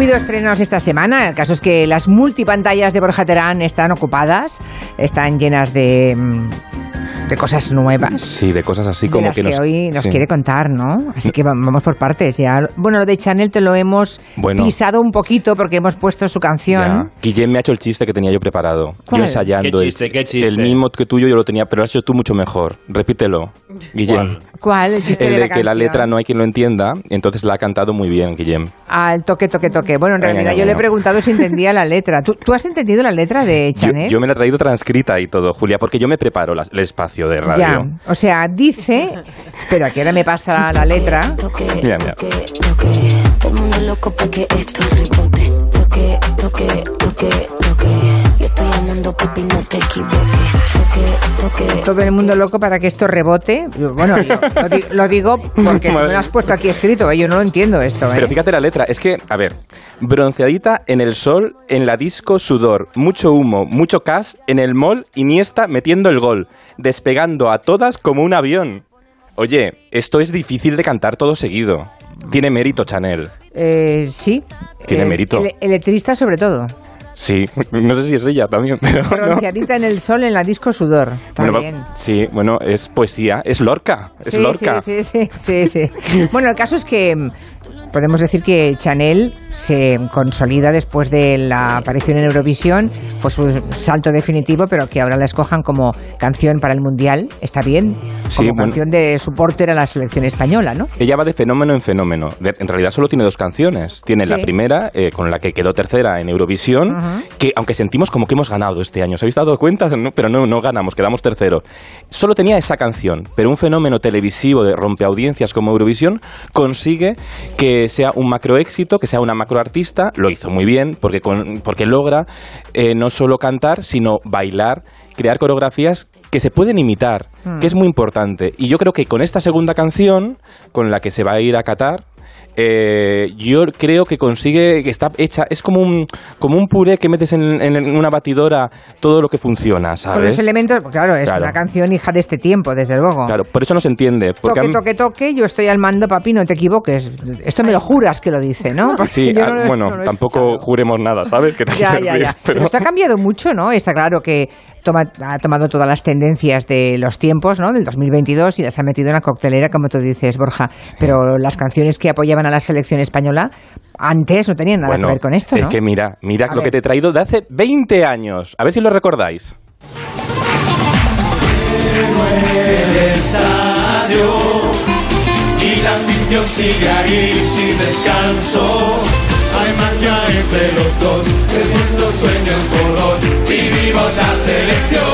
habido estrenos esta semana. El caso es que las multipantallas de Borja Terán están ocupadas, están llenas de, mm, de cosas nuevas. Sí, de cosas así de como las que que, nos... hoy nos sí. quiere contar, ¿no? Así que va- vamos por partes ya. Bueno, lo de Chanel te lo hemos Bueno. pisado un poquito porque hemos puesto su Ya. canción. Guillem me ha hecho el chiste que tenía yo preparado. ¿Cuál? Yo ensayando. ¿Qué chiste, el, qué chiste? el mismo que tuyo yo lo tenía, pero lo has hecho tú mucho mejor. Repítelo, Guillem. ¿Cuál? ¿Cuál? El chiste El de de la que la letra no hay quien lo entienda, entonces la ha cantado muy bien, Guillem. Al toque, toque, toque. Bueno, en realidad yo le he preguntado si entendía la letra. ¿Tú, tú has entendido la letra de Yo, Chanel? yo me la he traído transcrita y todo, Julia, porque yo me preparo el espacio de radio. Ya, o sea, dice... Espera, que ahora me pasa la letra. Mira, mira. Yo estoy papi, no te equivoques. Todo el mundo loco para que esto rebote. Bueno, lo, lo di- lo digo porque tú me lo has puesto aquí escrito. ¿eh? Yo no lo entiendo esto. ¿eh? Pero fíjate la letra, es que, a ver, bronceadita en el sol, en la disco sudor, mucho humo, mucho cash, en el mall, Iniesta metiendo el gol, despegando a todas como un avión. Oye, esto es difícil de cantar todo seguido. Tiene mérito, Chanel. Eh, sí. Tiene Eh, mérito. Electrista sobre todo. Sí, no sé si es ella también, pero... no. Bronceadita en el sol en la disco sudor. Está Bueno. Sí, bueno, es poesía, es Lorca, es Sí, Lorca. Sí, sí, sí, sí, sí. Bueno, el caso es que podemos decir que Chanel se consolida después de la aparición en Eurovisión, fue su salto definitivo, pero que ahora la escojan como canción para el Mundial, está bien, como Sí, bueno. canción de supporter a la selección española, ¿no? Ella va de fenómeno en fenómeno. De- en realidad solo tiene dos canciones. Tiene la primera, eh, con la que quedó tercera en Eurovisión, que aunque sentimos como que hemos ganado este año. ¿Os habéis dado cuenta? No, pero no, no ganamos, quedamos tercero. Solo tenía esa canción, pero un fenómeno televisivo de rompeaudiencias como Eurovisión consigue que sea un macroéxito, que sea una macroartista. Lo hizo muy bien, porque, con- porque logra eh, no solo cantar, sino bailar, crear coreografías que se pueden imitar, que es muy importante. Y yo creo que con esta segunda canción, con la que se va a ir a Qatar, eh, yo creo que consigue que está hecha, es como un, como un puré que metes en, en una batidora todo lo que funciona, Con ¿sabes? los elementos, pues claro, es Claro. una canción hija de este tiempo, desde luego. Claro, por eso no se entiende. Porque Toque, toque, toque, yo estoy al mando, papi, no te equivoques. Esto me lo juras que lo dice, ¿no? Porque Sí, ah, bueno, no tampoco juremos nada, ¿sabes? Que Ya, ya, ya. pero- Pero esto ha cambiado mucho, ¿no? Está claro que toma- ha tomado todas las tendencias de los tiempos, ¿no? Del 2022 y las ha metido en la coctelera, como tú dices, Borja. Pero las canciones que apoyaban a la selección española antes no tenían nada Bueno, que ver con esto, ¿no? es que mira, mira A lo ver. que te he traído de hace 20 años. A ver si lo recordáis. el estadio y la sigue ahí sin descanso. Hay magia entre los dos, es nuestro sueño en color. Vivimos la selección.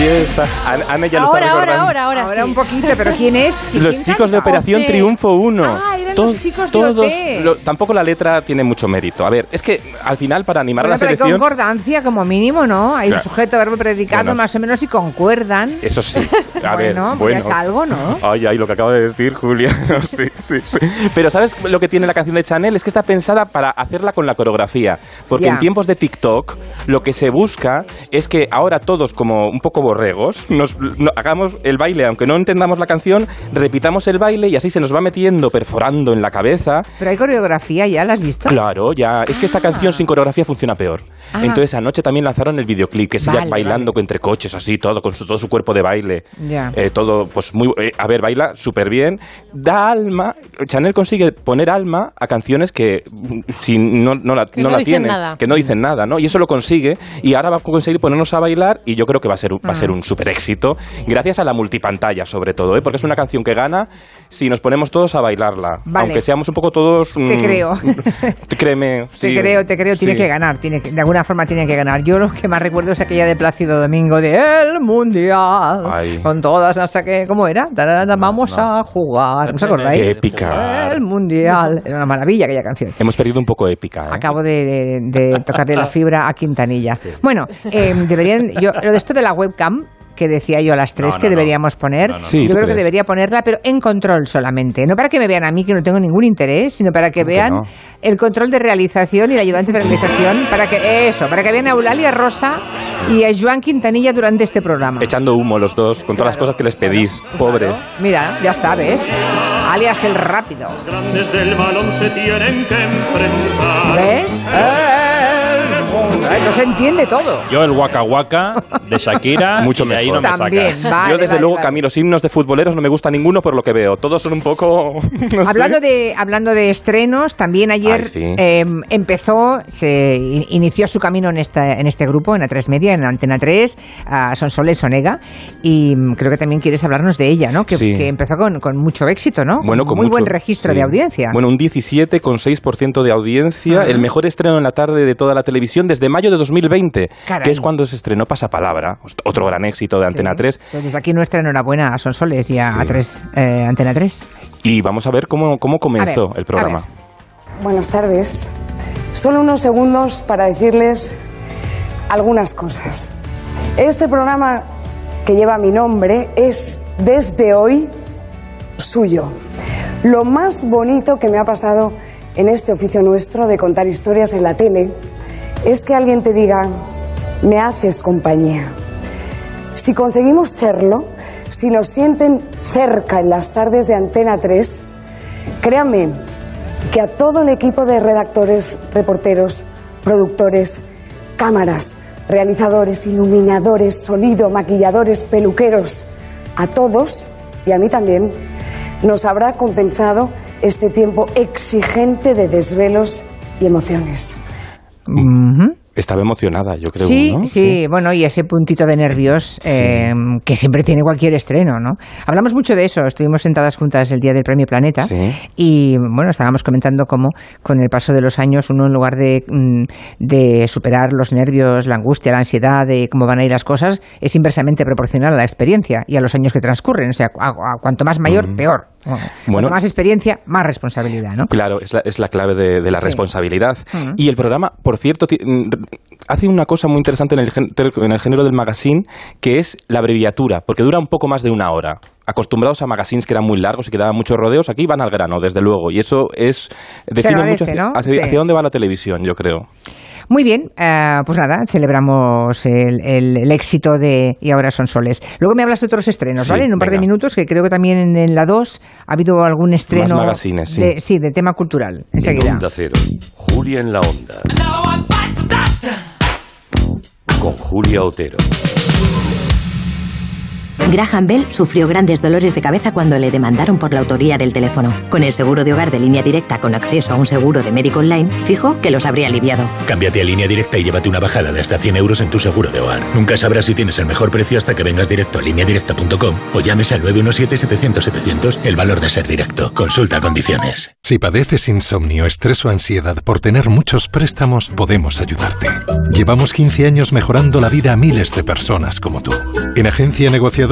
Y está. An- Ana ya lo ahora, está ahora, recordando. ahora, ahora, Ahora sí. un poquito, pero ¿quién es? ¿Quién Los chicos de canta? Operación OT. Triunfo 1. Ah, eran los chicos de todos, OT. lo- tampoco la letra tiene mucho mérito. A ver, es que al final para animar Bueno, a la pero hay selección... concordancia como mínimo, ¿no? Hay Claro. un sujeto, verbo, predicado, Bueno, más o menos, y concuerdan. Eso sí. A ver, Bueno, bueno. ya es algo, ¿no? Ay, ay, lo que acaba de decir Julia. sí, sí, sí. Pero ¿sabes lo que tiene la canción de Chanel? Es que está pensada para hacerla con la coreografía. Porque en tiempos de TikTok lo que se busca es que ahora todos, como un poco borregos, nos, no- hagamos el baile, aunque no entendamos la canción, repitamos el baile y así se nos va metiendo, perforando en la cabeza. Pero hay coreografía, ¿ya la has visto? Claro, ya. Es que esta canción sin coreografía funciona peor. Ah. Entonces anoche también lanzaron el videoclip, que es ella Vale, bailando entre coches, así, todo, con su- todo su cuerpo de baile. Ya. Eh, todo, pues muy. eh, a ver, baila súper bien. Da alma. Chanel consigue poner alma a canciones que mm, si no, no la, Que no no la tienen, nada. que no dicen nada, ¿no? Y eso lo consigue. Y ahora va a conseguir ponernos a bailar y yo creo que va a ser, un- va a ser un súper éxito. Gracias a la multipantalla, sobre todo, ¿eh? Porque es una canción que gana si nos ponemos todos a bailarla. Vale. Aunque seamos un poco todos. Te mm, creo. Créeme. Te creo, te creo, tiene sí. que ganar, tiene que- de alguna forma tiene que ganar. Yo lo que más recuerdo es aquella de Plácido Domingo de El Mundial, Ay. con todas hasta que, ¿cómo era? Vamos no. a jugar, ¿no os Qué acordáis? épica. El Mundial, era una maravilla aquella canción. Hemos perdido un poco épica, ¿eh? Acabo de, de- de tocarle la fibra a Quintanilla. Bueno, eh, deberían, yo, lo de esto de la webcam, que decía yo a las tres No, que no, deberíamos poner. No, no, no. Sí, yo ¿tú creo que debería ponerla, pero en control solamente. No para que me vean a mí, que no tengo ningún interés, sino para que ¿Cómo que vean no? el control de realización y el ayudante de realización. Para que, eso, para que vean a Eulalia Rosa y a Joan Quintanilla durante este programa. Echando humo los dos con todas las cosas que les pedís, pobres. Claro. Mira, ya está, ¿ves? Alias el rápido. Grandes del balón se tienen que enfrentar. ¿Ves? Eh, Esto se entiende todo. Yo el Waka Waka de Shakira, Mucho y de ahí mejor. no me También, sacas. vale, Yo desde vale, luego vale. que a mí los himnos de futboleros no me gusta ninguno por lo que veo. Todos son un poco... no sé. Hablando de, hablando de estrenos, también ayer Ay, sí. eh, empezó, se i- inició su camino en, esta, en este grupo, en A3 Media, en Antena 3, a Sonsoles Onega, y mm, creo que también quieres hablarnos de ella, ¿no? Que, Sí. que empezó con, con mucho éxito, ¿no? Bueno, con Muy mucho- buen registro sí. de audiencia. Bueno, un 17,6% de audiencia, Ajá. el mejor estreno en la tarde de toda la televisión desde mayo de 2020, Caray. que es cuando se estrenó Pasapalabra, otro gran éxito de Antena Sí. 3. Pues desde aquí nuestra enhorabuena a Sonsoles y a, Sí. A3, eh, Antena 3. Y vamos a ver cómo, cómo comenzó A ver, el programa. a. Buenas tardes. Solo unos segundos para decirles algunas cosas. Este programa que lleva mi nombre es desde hoy suyo. Lo más bonito que me ha pasado en este oficio nuestro de contar historias en la tele es que alguien te diga, me haces compañía. Si conseguimos serlo, si nos sienten cerca en las tardes de Antena 3, créanme que a todo el equipo de redactores, reporteros, productores, cámaras, realizadores, iluminadores, sonido, maquilladores, peluqueros, a todos y a mí también, nos habrá compensado este tiempo exigente de desvelos y emociones. Ujú. Estaba emocionada, yo creo. Sí, ¿no? sí, bueno, y ese puntito de nervios eh, que siempre tiene cualquier estreno, ¿no? Hablamos mucho de eso, estuvimos sentadas juntas el día del Premio Planeta Sí. y, bueno, estábamos comentando cómo con el paso de los años uno en lugar de, mm, de superar los nervios, la angustia, la ansiedad de cómo van a ir las cosas, es inversamente proporcional a la experiencia y a los años que transcurren, o sea, a- a cuanto más mayor, peor. Bueno, Bueno. más experiencia, más responsabilidad, ¿no? Claro, es la, es la clave de, de la Sí. responsabilidad. Ujú. Y el programa, por cierto, mm, hace una cosa muy interesante en el, en el género del magazine, que es la abreviatura, porque dura un poco más de una hora. Acostumbrados a magazines que eran muy largos y que daban muchos rodeos, aquí van al grano, desde luego. Y eso es define mucho hacia, ¿no? hacia- Sí. hacia dónde va la televisión, yo creo. Muy bien, eh, pues nada, celebramos el, el- el éxito de Y ahora son soles. Luego me hablas de otros estrenos, Sí, ¿vale? En un par de minutos, que creo que también en, en la 2 ha habido algún estreno. magazines, sí. De, sí, de tema cultural. En Enseguida. Onda Cero, Julia en la Onda. Con Julia Otero. Graham Bell sufrió grandes dolores de cabeza cuando le demandaron por la autoría del teléfono. Con el seguro de hogar de línea directa con acceso a un seguro de médico online, fijo que los habría aliviado. Cámbiate a línea directa y llévate una bajada de hasta 100 euros en tu seguro de hogar. Nunca sabrás si tienes el mejor precio hasta que vengas directo a lineadirecta.com o llames al 917-700-700 el valor de ser directo. Consulta condiciones. Si padeces insomnio, estrés o ansiedad por tener muchos préstamos, podemos ayudarte. Llevamos 15 años mejorando la vida a miles de personas como tú. En Agencia Negociadora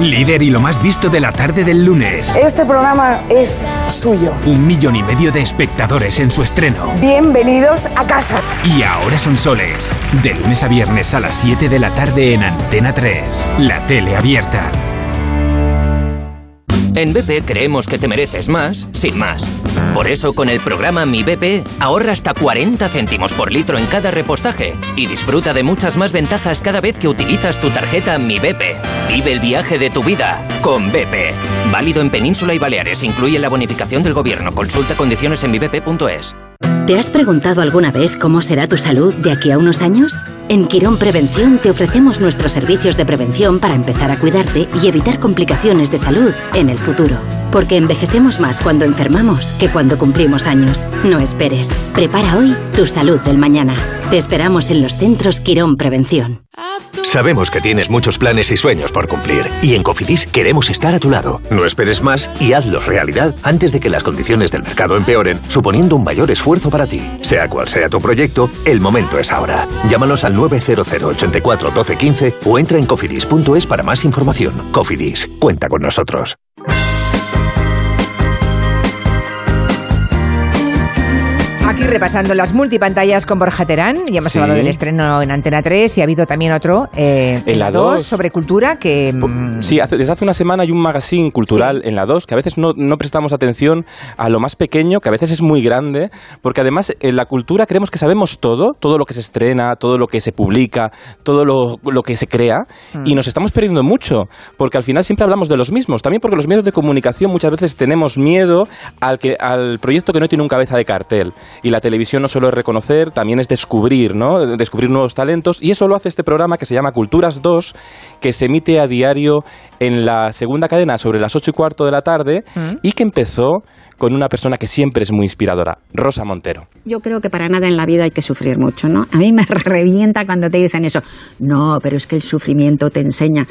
Líder y lo más visto de la tarde del lunes. Este programa es suyo. Un millón y medio de espectadores en su estreno. Bienvenidos a casa. Y ahora son soles. De lunes a viernes a las 7 de la tarde en Antena 3. La tele abierta. En BP creemos que te mereces más, sin más. Por eso, con el programa Mi BP, ahorra hasta 40 céntimos por litro en cada repostaje y disfruta de muchas más ventajas cada vez que utilizas tu tarjeta Mi BP. Vive el viaje de tu vida con BP. Válido en Península y Baleares. Incluye la bonificación del gobierno. Consulta condiciones en mibp.es. ¿Te has preguntado alguna vez cómo será tu salud de aquí a unos años? En Quirón Prevención te ofrecemos nuestros servicios de prevención para empezar a cuidarte y evitar complicaciones de salud en el futuro. Porque envejecemos más cuando enfermamos que cuando cumplimos años. No esperes. Prepara hoy tu salud del mañana. Te esperamos en los centros Quirón Prevención. Sabemos que tienes muchos planes y sueños por cumplir y en Cofidis queremos estar a tu lado. No esperes más y hazlos realidad antes de que las condiciones del mercado empeoren, suponiendo un mayor esfuerzo para ti. Sea cual sea tu proyecto, el momento es ahora. Llámanos al 900 84 12 15 o entra en cofidis.es para más información. Cofidis, cuenta con nosotros. Aquí repasando las multipantallas con Borja Terán. Ya hemos Sí. hablado del estreno en Antena 3 y ha habido también otro eh, En la 2. sobre cultura que... mm, Sí, hace- desde hace una semana hay un magazine cultural en la 2 que a veces no, no prestamos atención a lo más pequeño, que a veces es muy grande, porque además en la cultura creemos que sabemos todo, todo lo que se estrena, todo lo que se publica, todo lo, lo que se crea, Mm. y nos estamos perdiendo mucho, porque al final siempre hablamos de los mismos, también porque los medios de comunicación muchas veces tenemos miedo al, que, al proyecto que no tiene un cabeza de cartel, y la televisión no solo es reconocer, también es descubrir, ¿no? Descubrir nuevos talentos, y eso lo hace este programa que se llama Culturas 2, que se emite a diario en la segunda cadena sobre las ocho y cuarto de la tarde, y que empezó con una persona que siempre es muy inspiradora, Rosa Montero. Yo creo que para nada en la vida hay que sufrir mucho, ¿no? A mí me revienta cuando te dicen eso. No, pero es que el sufrimiento te enseña.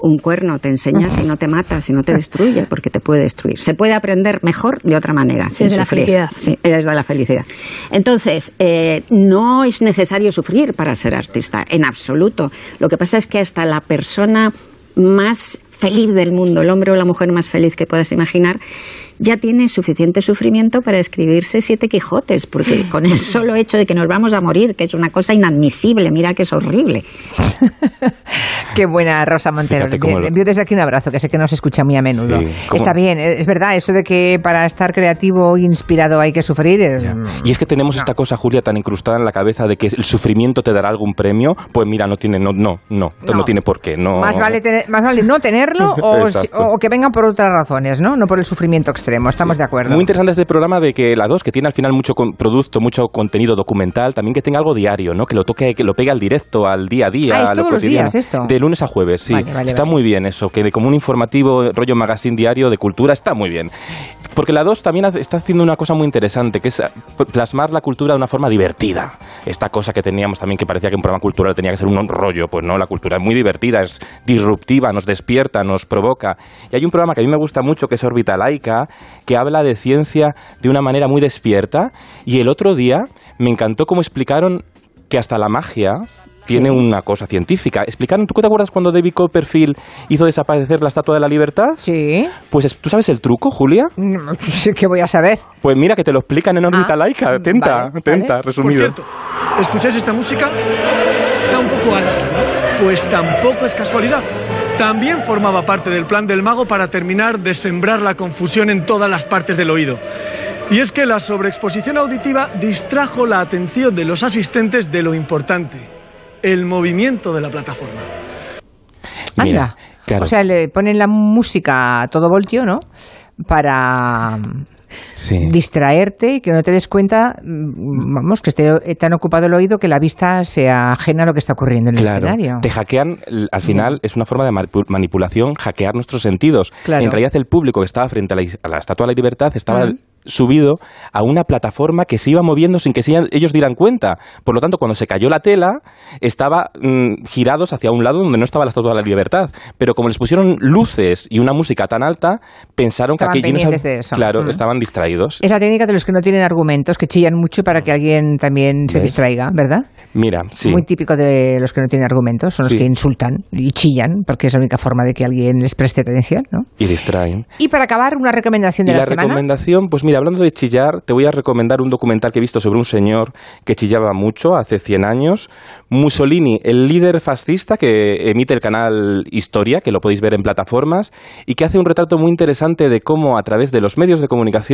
Un cuerno te enseña si no te mata, si no te destruye, porque te puede destruir. Se puede aprender mejor de otra manera, sin Desde la sufrir. felicidad. Sí, desde la felicidad. Entonces, eh, no es necesario sufrir para ser artista, en absoluto. Lo que pasa es que hasta la persona más feliz del mundo, el hombre o la mujer más feliz que puedas imaginar, ya tiene suficiente sufrimiento para escribirse siete Quijotes, porque con el solo hecho de que nos vamos a morir, que es una cosa inadmisible, mira que es horrible. Qué buena Rosa Montero. Envío desde aquí un abrazo, que sé que nos escucha muy a menudo. Sí, Está bien, es verdad, eso de que para estar creativo e inspirado hay que sufrir. es- Y es que tenemos esta cosa, Julia, tan incrustada en la cabeza de que el sufrimiento te dará algún premio, pues mira, no tiene, no, no, no, no, No. tiene por qué, no. Más, vale tener- más vale no tenerlo o, que vengan por otras razones, ¿no? No por el sufrimiento extremo, estamos de acuerdo. Muy interesante este programa de que la 2, que tiene al final mucho con- producto, mucho contenido documental, también que tenga algo diario, ¿no? Que lo toque, que lo pegue al directo, al día a día, Ah, ¿es a lo todos los cotidiano. días esto? De lunes a jueves, sí. Vale, vale, está vale. muy bien eso, que como un informativo rollo magazine diario de cultura está muy bien. Porque la 2 también está haciendo una cosa muy interesante, que es ah, plasmar la cultura de una forma divertida. Esta cosa que teníamos también que parecía que un programa cultural tenía que ser un rollo, pues no, la cultura es muy divertida, es disruptiva, nos despierta, nos provoca. Y hay un programa que a mí me gusta mucho que es Órbita Laica, que habla de ciencia de una manera muy despierta. Y el otro día me encantó cómo explicaron que hasta la magia tiene una cosa científica. Explicaron, ¿tú te acuerdas cuando David Copperfield hizo desaparecer la Estatua de la Libertad? Sí. Pues es- ¿tú sabes el truco, Julia? ¿Qué voy a saber? Pues mira, que te lo explican en órbita Ah, laica. Atenta, vale, atenta, vale. resumido. Por cierto, ¿escucháis esta música? Está un poco alta, ¿no? Pues tampoco es casualidad. También formaba parte del plan del mago para terminar de sembrar la confusión en todas las partes del oído. Y es que la sobreexposición auditiva distrajo la atención de los asistentes de lo importante, el movimiento de la plataforma. Anda. claro. O sea, le ponen la música a todo voltio, ¿no? Para Sí. distraerte y que no te des cuenta, mm, vamos, que esté tan ocupado el oído que la vista sea ajena a lo que está ocurriendo en el Claro, escenario. te hackean, al final es una forma de manipu- manipulación, hackear nuestros sentidos. Claro. En realidad el público que estaba frente a la, a la Estatua de la Libertad estaba Mm. subido a una plataforma que se iba moviendo sin que ellos dieran cuenta. Por lo tanto, cuando se cayó la tela, estaba mm, girados hacia un lado donde no estaba la Estatua de la Libertad. Pero como les pusieron luces y una música tan alta, pensaron Estaban que aquello no de eso. Estaban distraídos. Es la técnica de los que no tienen argumentos, que chillan mucho para que alguien también se ¿Ves? distraiga, ¿verdad? Mira, sí. Muy típico de los que no tienen argumentos, son los Sí. que insultan y chillan, porque es la única forma de que alguien les preste atención, ¿no? Y distraen. Y para acabar, una recomendación de y la, la, semana. recomendación, pues mira, hablando de chillar, te voy a recomendar un documental que he visto sobre un señor que chillaba mucho hace 100 años. Mussolini, el líder fascista que emite el canal Historia, que lo podéis ver en plataformas, y que hace un retrato muy interesante de cómo a través de los medios de comunicación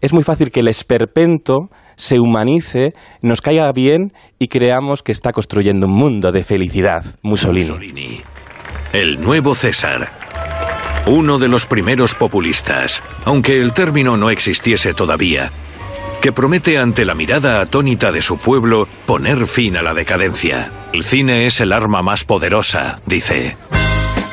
es muy fácil que el esperpento se humanice, nos caiga bien y creamos que está construyendo un mundo de felicidad. Mussolini. El nuevo César. Uno de los primeros populistas, aunque el término no existiese todavía, que promete ante la mirada atónita de su pueblo poner fin a la decadencia. El cine es el arma más poderosa, dice.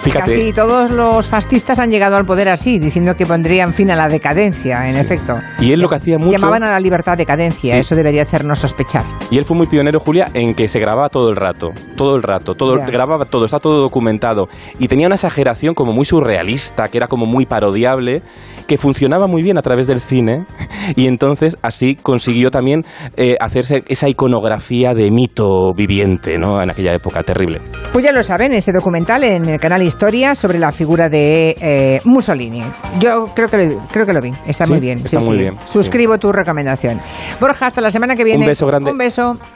Fíjate. Casi todos los fascistas han llegado al poder así, diciendo que pondrían fin a la decadencia, en efecto. Y él lo que hacía mucho... Llamaban a la libertad decadencia, Sí. eso debería hacernos sospechar. Y él fue muy pionero, Julia, en que se grababa todo el rato, todo el rato, todo Ya. grababa todo, está todo documentado. Y tenía una exageración como muy surrealista, que era como muy parodiable, que funcionaba muy bien a través del cine. Y entonces así consiguió también eh, hacerse esa iconografía de mito viviente, ¿no? En aquella época terrible. Pues ya lo saben, ese documental en el canal Historia sobre la figura de eh, Mussolini. Yo creo que, lo, creo que lo vi, está Sí, muy bien. está muy bien. Suscribo tu recomendación. Borja, hasta la semana que viene. Un beso grande. Un beso.